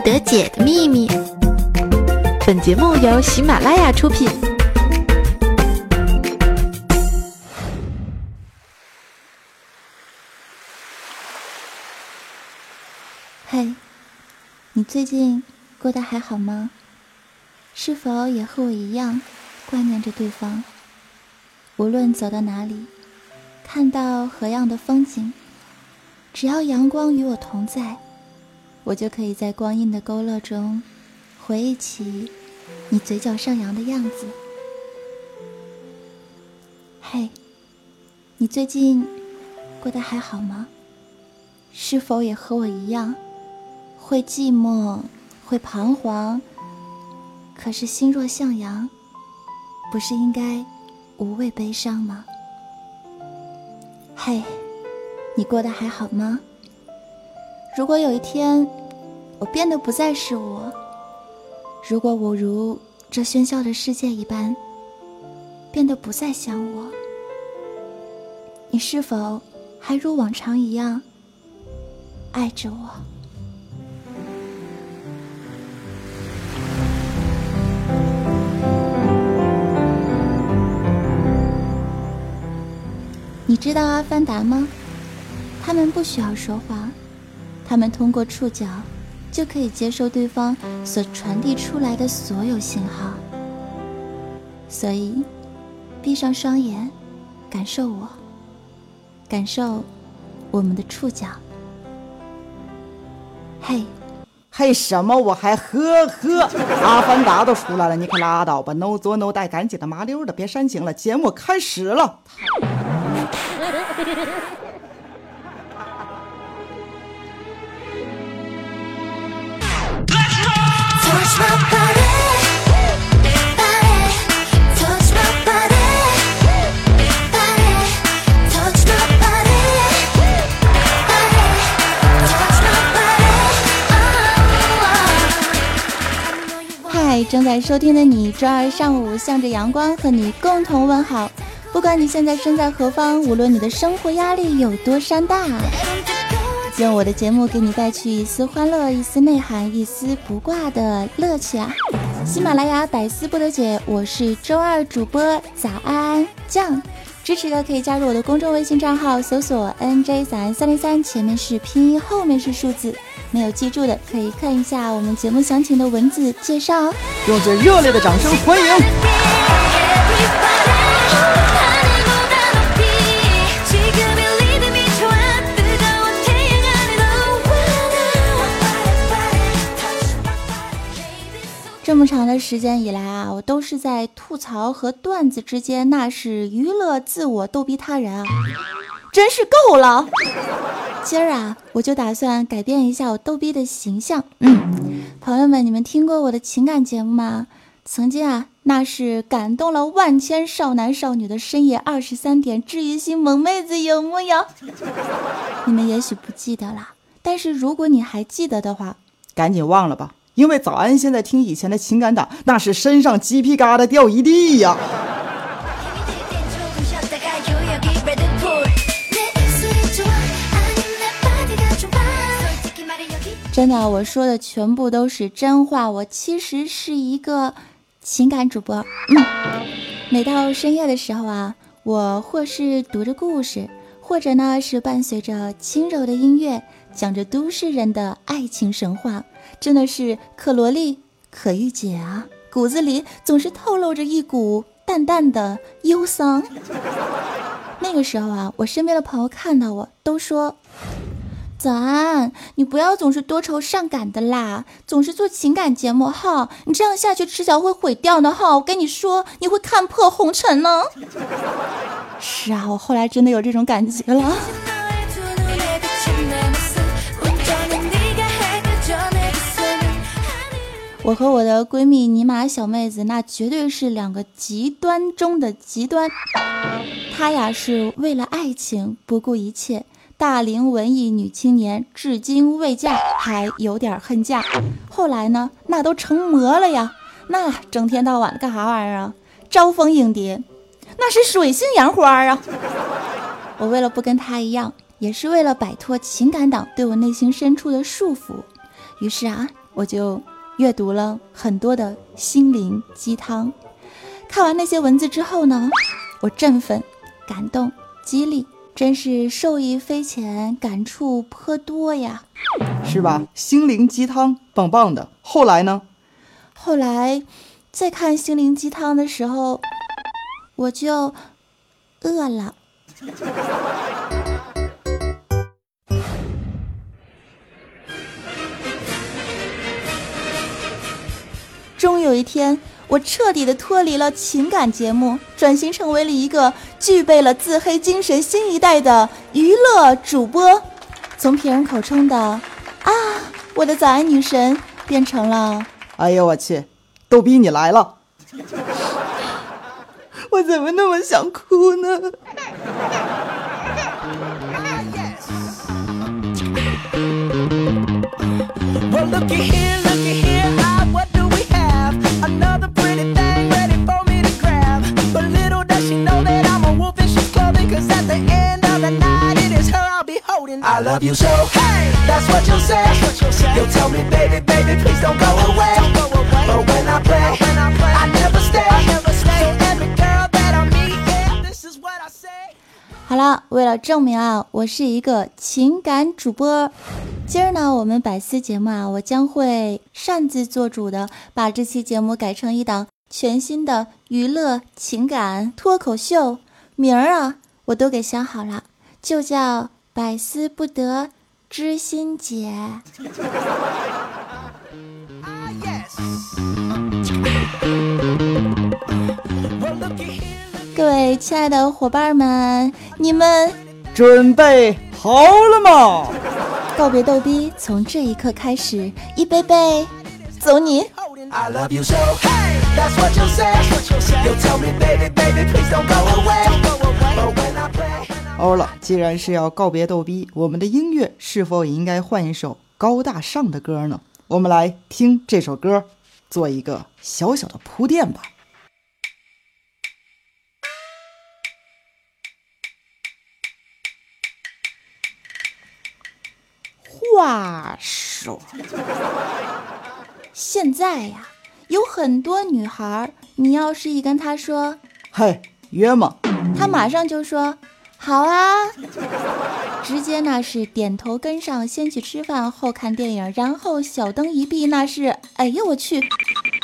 得解的秘密。本节目由喜马拉雅出品。嘿，你最近过得还好吗？是否也和我一样挂念着对方？无论走到哪里，看到何样的风景，只要阳光与我同在，我就可以在光阴的勾勒中回忆起你嘴角上扬的样子。嘿，你最近过得还好吗？是否也和我一样，会寂寞，会彷徨？可是心若向阳，不是应该无畏悲伤吗？嘿，你过得还好吗？如果有一天我变得不再是我，如果我如这喧嚣的世界一般变得不再像我，你是否还如往常一样爱着我？你知道阿凡达吗？他们不需要说话，他们通过触角就可以接收对方所传递出来的所有信号。所以，闭上双眼，感受我，感受我们的触角。嘿，嘿什么？我还呵呵？阿凡达都出来了，你可拉倒吧！no 作 no 带，赶紧的麻溜的，别煽情了，节目开始了。正在收听的你，周二上午向着阳光和你共同问好。不管你现在身在何方，无论你的生活压力有多山大，用我的节目给你带去一丝欢乐、一丝内涵、一丝不挂的乐趣啊！喜马拉雅百思不得解，我是周二主播早安酱。支持的可以加入我的公众微信账号，搜索 NJ 三三零三，前面是拼音，后面是数字。没有记住的可以看一下我们节目详情的文字介绍哦。用最热烈的掌声欢迎！这么长的时间以来啊，我都是在吐槽和段子之间，那是娱乐自我，逗逼他人啊，真是够了。今儿啊，我就打算改变一下我逗逼的形象。嗯，朋友们，你们听过我的情感节目吗？曾经啊，那是感动了万千少男少女的深夜二十三点，治愈系萌妹子有木有？你们也许不记得了，但是如果你还记得的话，赶紧忘了吧。因为早安现在听以前的情感党，那是身上鸡皮疙瘩掉一地呀。真的，我说的全部都是真话。我其实是一个情感主播。嗯，每到深夜的时候啊，我或是读着故事，或者呢是伴随着轻柔的音乐，讲着都市人的爱情神话。真的是可萝莉可御姐啊，骨子里总是透露着一股淡淡的忧伤。那个时候啊，我身边的朋友看到我都说。早安，你不要总是多愁善感的啦，总是做情感节目哈，你这样下去迟早会毁掉的哈。我跟你说，你会看破红尘呢。是啊，我后来真的有这种感觉了。我和我的闺蜜尼玛小妹子，那绝对是两个极端中的极端。她呀，是为了爱情不顾一切。大龄文艺女青年至今未嫁，还有点恨嫁。后来呢，那都成魔了呀！那整天到晚的干啥玩意儿啊？招蜂引蝶，那是水性杨花啊！我为了不跟她一样，也是为了摆脱情感党对我内心深处的束缚，于是啊。我就阅读了很多的心灵鸡汤。看完那些文字之后呢，我振奋、感动、激励，真是受益匪浅，感触颇多呀，是吧？心灵鸡汤，棒棒的。后来呢？后来再看心灵鸡汤的时候，我就饿了。终有一天，我彻底的脱离了情感节目，转型成为了一个具备了自黑精神新一代的娱乐主播。从别人口中的“啊，我的早安女神”，变成了“哎呦我去，逗逼你来了”，我怎么那么想哭呢？好了，为了证明啊，我是一个情感主播。今儿呢，我们百思节目啊，我将会擅自做主的，把这期节目改成一档全新的娱乐情感脱口秀。名儿啊，我都给想好了，就叫百思不得知心姐。各位亲爱的伙伴们，你们准备好了吗？告别逗逼，从这一刻开始，一杯杯，走你！欧了，既然是要告别逗逼，我们的音乐是否也应该换一首高大上的歌呢？我们来听这首歌，做一个小小的铺垫吧。话说，现在呀，有很多女孩，你要是一跟她说“嘿，约吗”，她马上就说“好啊”，直接那是点头跟上，先去吃饭，后看电影，然后小灯一闭，那是哎呀我去，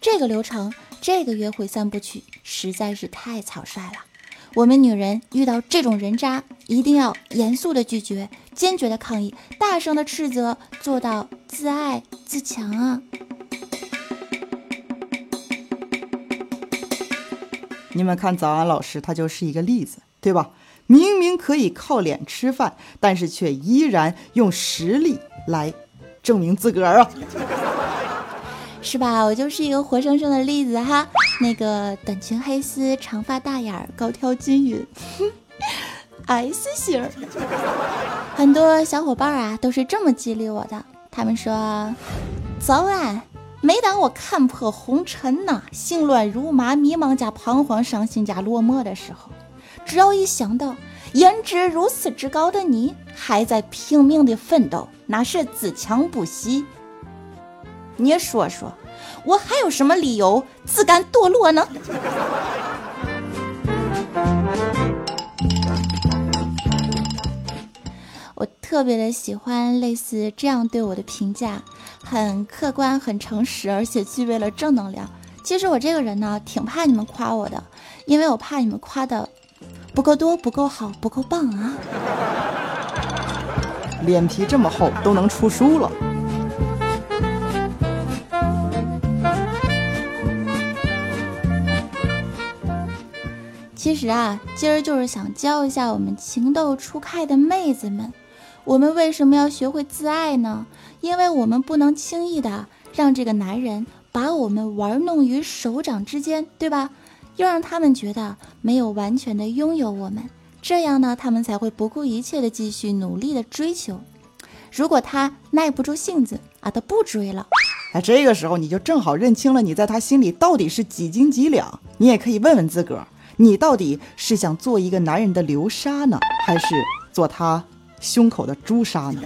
这个流程，这个约会三部曲实在是太草率了。我们女人遇到这种人渣，一定要严肃的拒绝，坚决的抗议，大声的斥责，做到自爱自强啊！你们看，早安老师他就是一个例子，对吧？明明可以靠脸吃饭，但是却依然用实力来证明自个儿啊！是吧？我就是一个活生生的例子哈。那个短裙黑丝，长发大眼儿，高挑均匀，S 型。很多小伙伴啊都是这么激励我的。他们说：“早安。”每当我看破红尘呐，心乱如麻、迷茫加彷徨、伤心加落寞的时候，只要一想到颜值如此之高的你还在拼命的奋斗，那是自强不息。你说说，我还有什么理由自甘堕落呢？我特别的喜欢类似这样对我的评价，很客观、很诚实，而且具备了正能量。其实我这个人呢，挺怕你们夸我的，因为我怕你们夸的不够多、不够好、不够棒啊。脸皮这么厚，都能出书了。其实啊，今儿就是想教一下我们情窦初开的妹子们，我们为什么要学会自爱呢？因为我们不能轻易的让这个男人把我们玩弄于手掌之间，对吧？又让他们觉得没有完全的拥有我们，这样呢，他们才会不顾一切的继续努力的追求。如果他耐不住性子啊，他不追了，哎，这个时候你就正好认清了你在他心里到底是几斤几两。你也可以问问自个儿。你到底是想做一个男人的流沙呢，还是做他胸口的朱砂呢？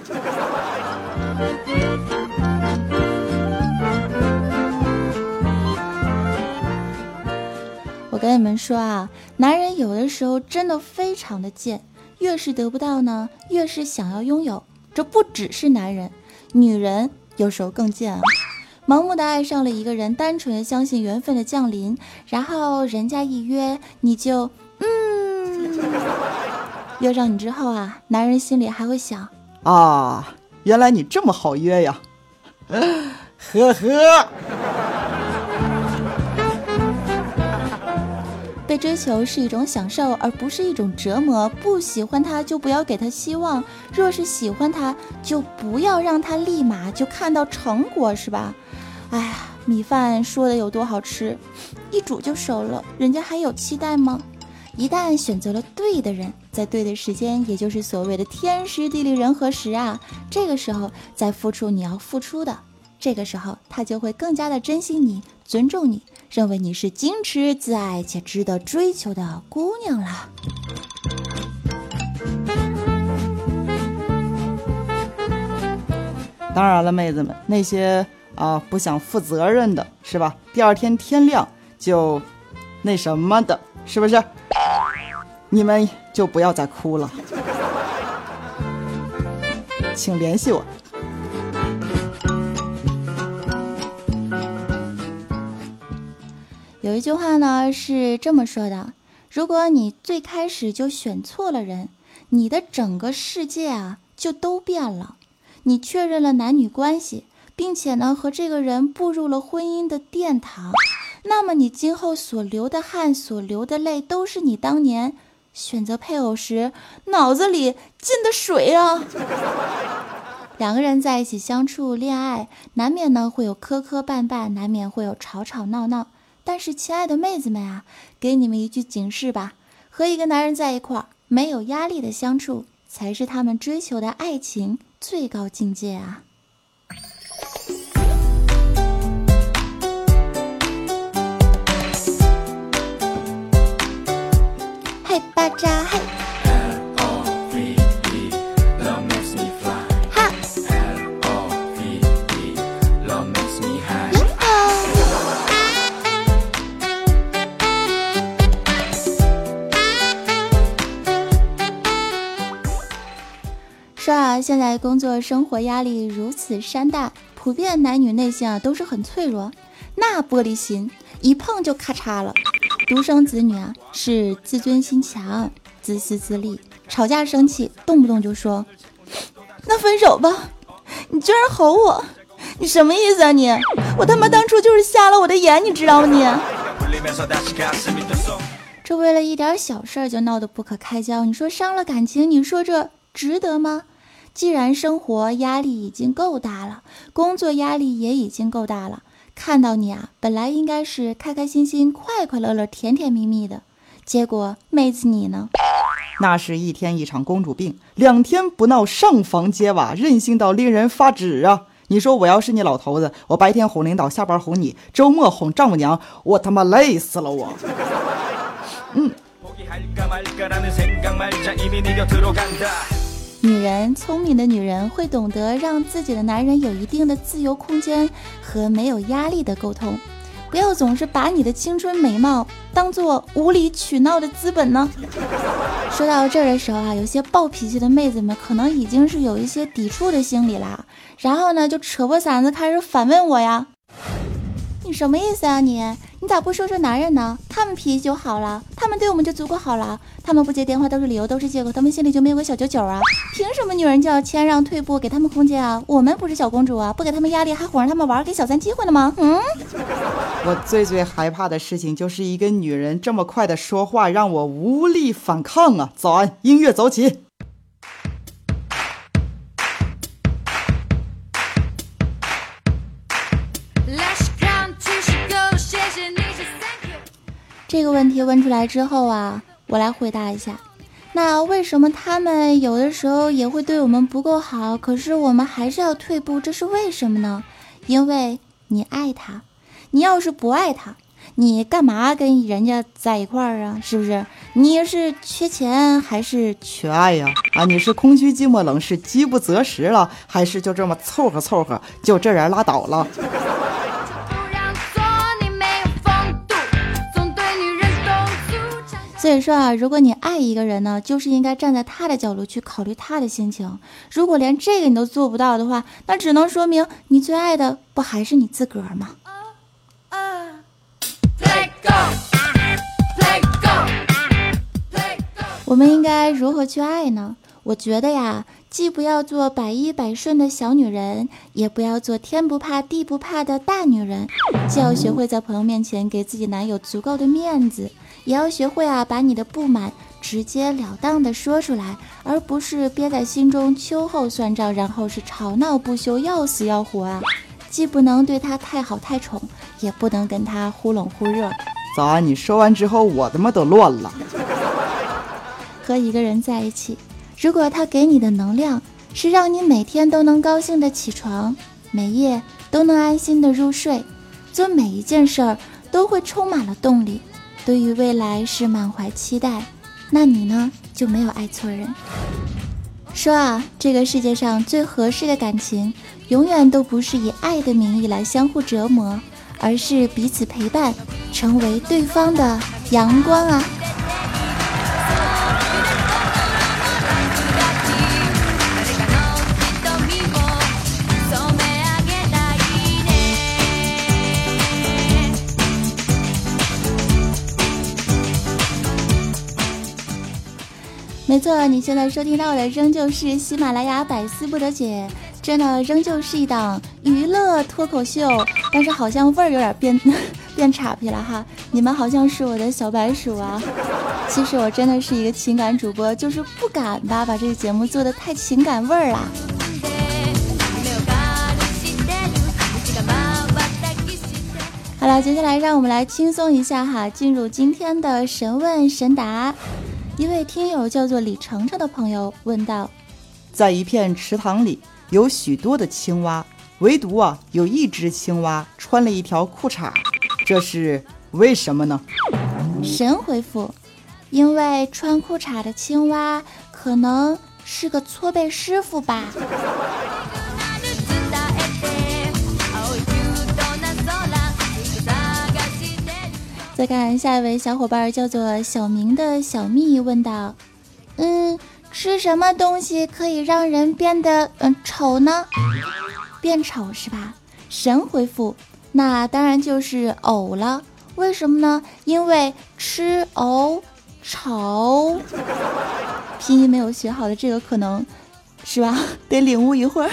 我跟你们说啊，男人有的时候真的非常的贱，越是得不到呢，越是想要拥有。这不只是男人，女人有时候更贱啊！盲目的爱上了一个人，单纯的相信缘分的降临，然后人家一约你就嗯，约上你之后啊，男人心里还会想啊，原来你这么好约呀，呵呵。被追求是一种享受，而不是一种折磨。不喜欢他，就不要给他希望；若是喜欢他，就不要让他立马就看到成果，是吧？哎呀，米饭说的有多好吃，一煮就熟了，人家还有期待吗？一旦选择了对的人，在对的时间，也就是所谓的天时地利人和时啊，这个时候再付出你要付出的，这个时候他就会更加的珍惜你，尊重你。认为你是矜持自爱且值得追求的姑娘啦。当然了，妹子们，那些啊不想负责任的，是吧？第二天天亮就那什么的，是不是？你们就不要再哭了，请联系我。有一句话呢是这么说的：如果你最开始就选错了人，你的整个世界啊就都变了。你确认了男女关系，并且呢和这个人步入了婚姻的殿堂，那么你今后所流的汗、所流的泪，都是你当年选择配偶时脑子里进的水啊。两个人在一起相处、恋爱，难免呢会有磕磕绊绊，难免会有吵吵闹闹。但是，亲爱的妹子们啊，给你们一句警示吧：和一个男人在一块儿，没有压力的相处，才是他们追求的爱情最高境界啊！嘿，巴扎嘿。现在工作生活压力如此山大，普遍男女内心啊都是很脆弱，那玻璃心一碰就咔嚓了。独生子女啊是自尊心强、自私自利，吵架生气动不动就说：“那分手吧！”你居然吼我，你什么意思啊你？我他妈当初就是瞎了我的眼，你知道吗你？这为了一点小事儿就闹得不可开交，你说伤了感情，你说这值得吗？既然生活压力已经够大了，工作压力也已经够大了，看到你啊，本来应该是开开心心、快快乐乐、甜甜蜜蜜的，结果妹子你呢？那是一天一场公主病，两天不闹上房揭瓦，任性到令人发指啊！你说我要是你老头子，我白天哄领导，下班哄你，周末哄丈母娘，我他妈累死了我。嗯。女人聪明的女人会懂得让自己的男人有一定的自由空间和没有压力的沟通，不要总是把你的青春美貌当做无理取闹的资本呢。说到这儿的时候啊，有些暴脾气的妹子们可能已经是有一些抵触的心理啦，然后呢就扯破嗓子开始反问我呀。什么意思啊你？你咋不说说男人呢？他们脾气就好了，他们对我们就足够好了。他们不接电话都是理由，都是借口，他们心里就没有个小九九啊？凭什么女人就要谦让退步，给他们空间啊？我们不是小公主啊，不给他们压力，还哄着他们玩，给小三机会了吗？嗯。我最最害怕的事情就是一个女人这么快的说话，让我无力反抗啊！早安，音乐走起。问题问出来之后啊，我来回答一下。那为什么他们有的时候也会对我们不够好，可是我们还是要退步？这是为什么呢？因为你爱他，你要是不爱他，你干嘛跟人家在一块儿啊？是不是？你是缺钱还是缺爱呀？啊，你是空虚寂寞冷，是饥不择食了，还是就这么凑合凑合，就这人拉倒了？所以说啊，如果你爱一个人呢，就是应该站在他的角度去考虑他的心情。如果连这个你都做不到的话，那只能说明你最爱的不还是你自个儿吗？我们应该如何去爱呢？我觉得呀，既不要做百依百顺的小女人，也不要做天不怕地不怕的大女人。既要学会在朋友面前给自己男友足够的面子，也要学会啊，把你的不满直截了当的说出来，而不是憋在心中秋后算账，然后是吵闹不休，要死要活啊！既不能对他太好太宠，也不能跟他忽冷忽热。早安，你说完之后，我他妈都乱了。和一个人在一起，如果他给你的能量是让你每天都能高兴的起床，每夜都能安心的入睡，做每一件事儿都会充满了动力，对于未来是满怀期待，那你呢就没有爱错人。说啊，这个世界上最合适的感情，永远都不是以爱的名义来相互折磨，而是彼此陪伴，成为对方的阳光啊。错，你现在收听到的仍旧是喜马拉雅百思不得解，这呢仍旧是一档娱乐脱口秀，但是好像味儿有点变 变差皮了哈。你们好像是我的小白鼠啊，其实我真的是一个情感主播，就是不敢吧把这个节目做的太情感味儿了。好了，接下来让我们来轻松一下哈，进入今天的神问神答。一位听友叫做李程程的朋友问道：“在一片池塘里，有许多的青蛙，唯独啊有一只青蛙穿了一条裤衩，这是为什么呢？”神回复：“因为穿裤衩的青蛙可能是个搓背师傅吧。”再看下一位小伙伴，叫做小明的小蜜问道：“嗯，吃什么东西可以让人变得嗯丑呢？变丑是吧？”神回复：“那当然就是藕了。为什么呢？因为吃藕丑。拼音没有学好的这个可能是吧？得领悟一会儿。”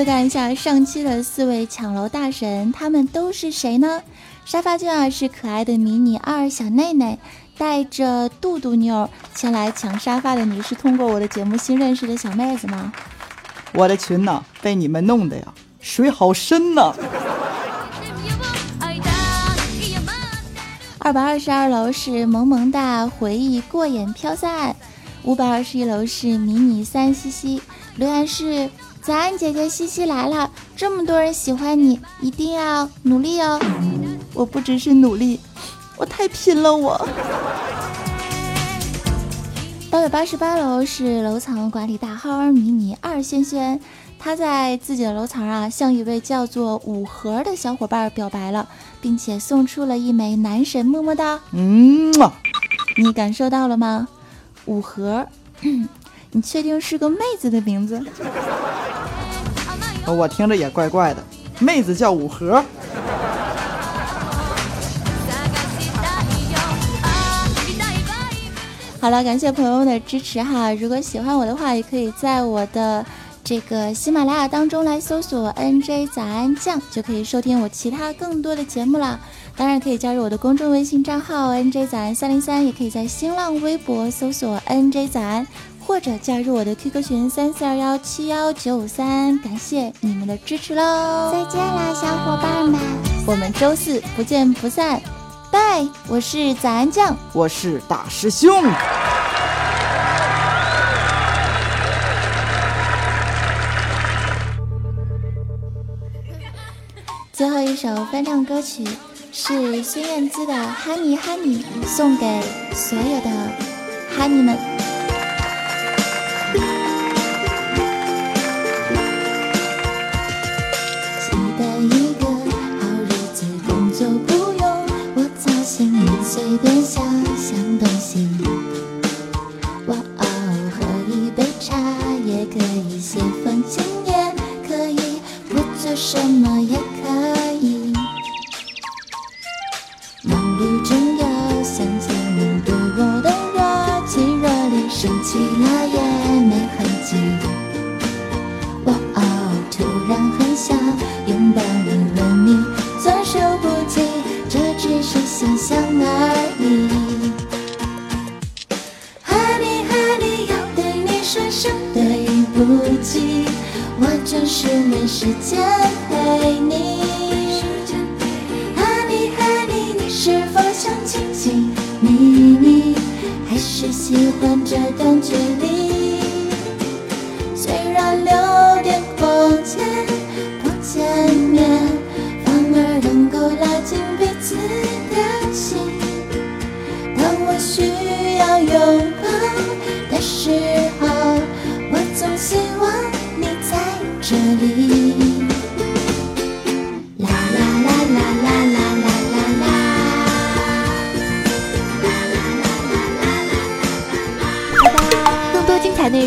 再看一下上期的四位抢楼大神，他们都是谁呢？沙发君啊是可爱的迷你二小内内，带着肚肚妞前来抢沙发的你是通过我的节目新认识的小妹子吗？我的群呢被你们弄的呀，水好深呐！二百二十二楼是萌萌哒回忆过眼飘散，五百二十一楼是迷你三西西，留言是。早安，姐姐西西来了，这么多人喜欢你，一定要努力哦！我不只是努力，我太拼了！我八百八十八楼是楼层管理大号迷你二轩轩，他在自己的楼层啊，向一位叫做五盒的小伙伴表白了，并且送出了一枚男神么么哒。嗯嘛，你感受到了吗？五盒。你确定是个妹子的名字？我听着也怪怪的，妹子叫五盒。好了，感谢朋友们的支持哈！如果喜欢我的话，也可以在我的这个喜马拉雅当中来搜索 “nj 早安酱”，就可以收听我其他更多的节目了。当然，可以加入我的公众微信账号 “nj 早安三零三”，也可以在新浪微博搜索 “nj 早安”。或者加入我的 QQ 群三四二幺七幺九五三，感谢你们的支持喽！再见啦，小伙伴们，我们周四不见不散，拜！我是早安酱，我是大师兄。最后一首翻唱歌曲是孙燕姿的《Honey Honey》，送给所有的 Honey 们。也可以写封信也可以不做什么也还是喜欢这段距离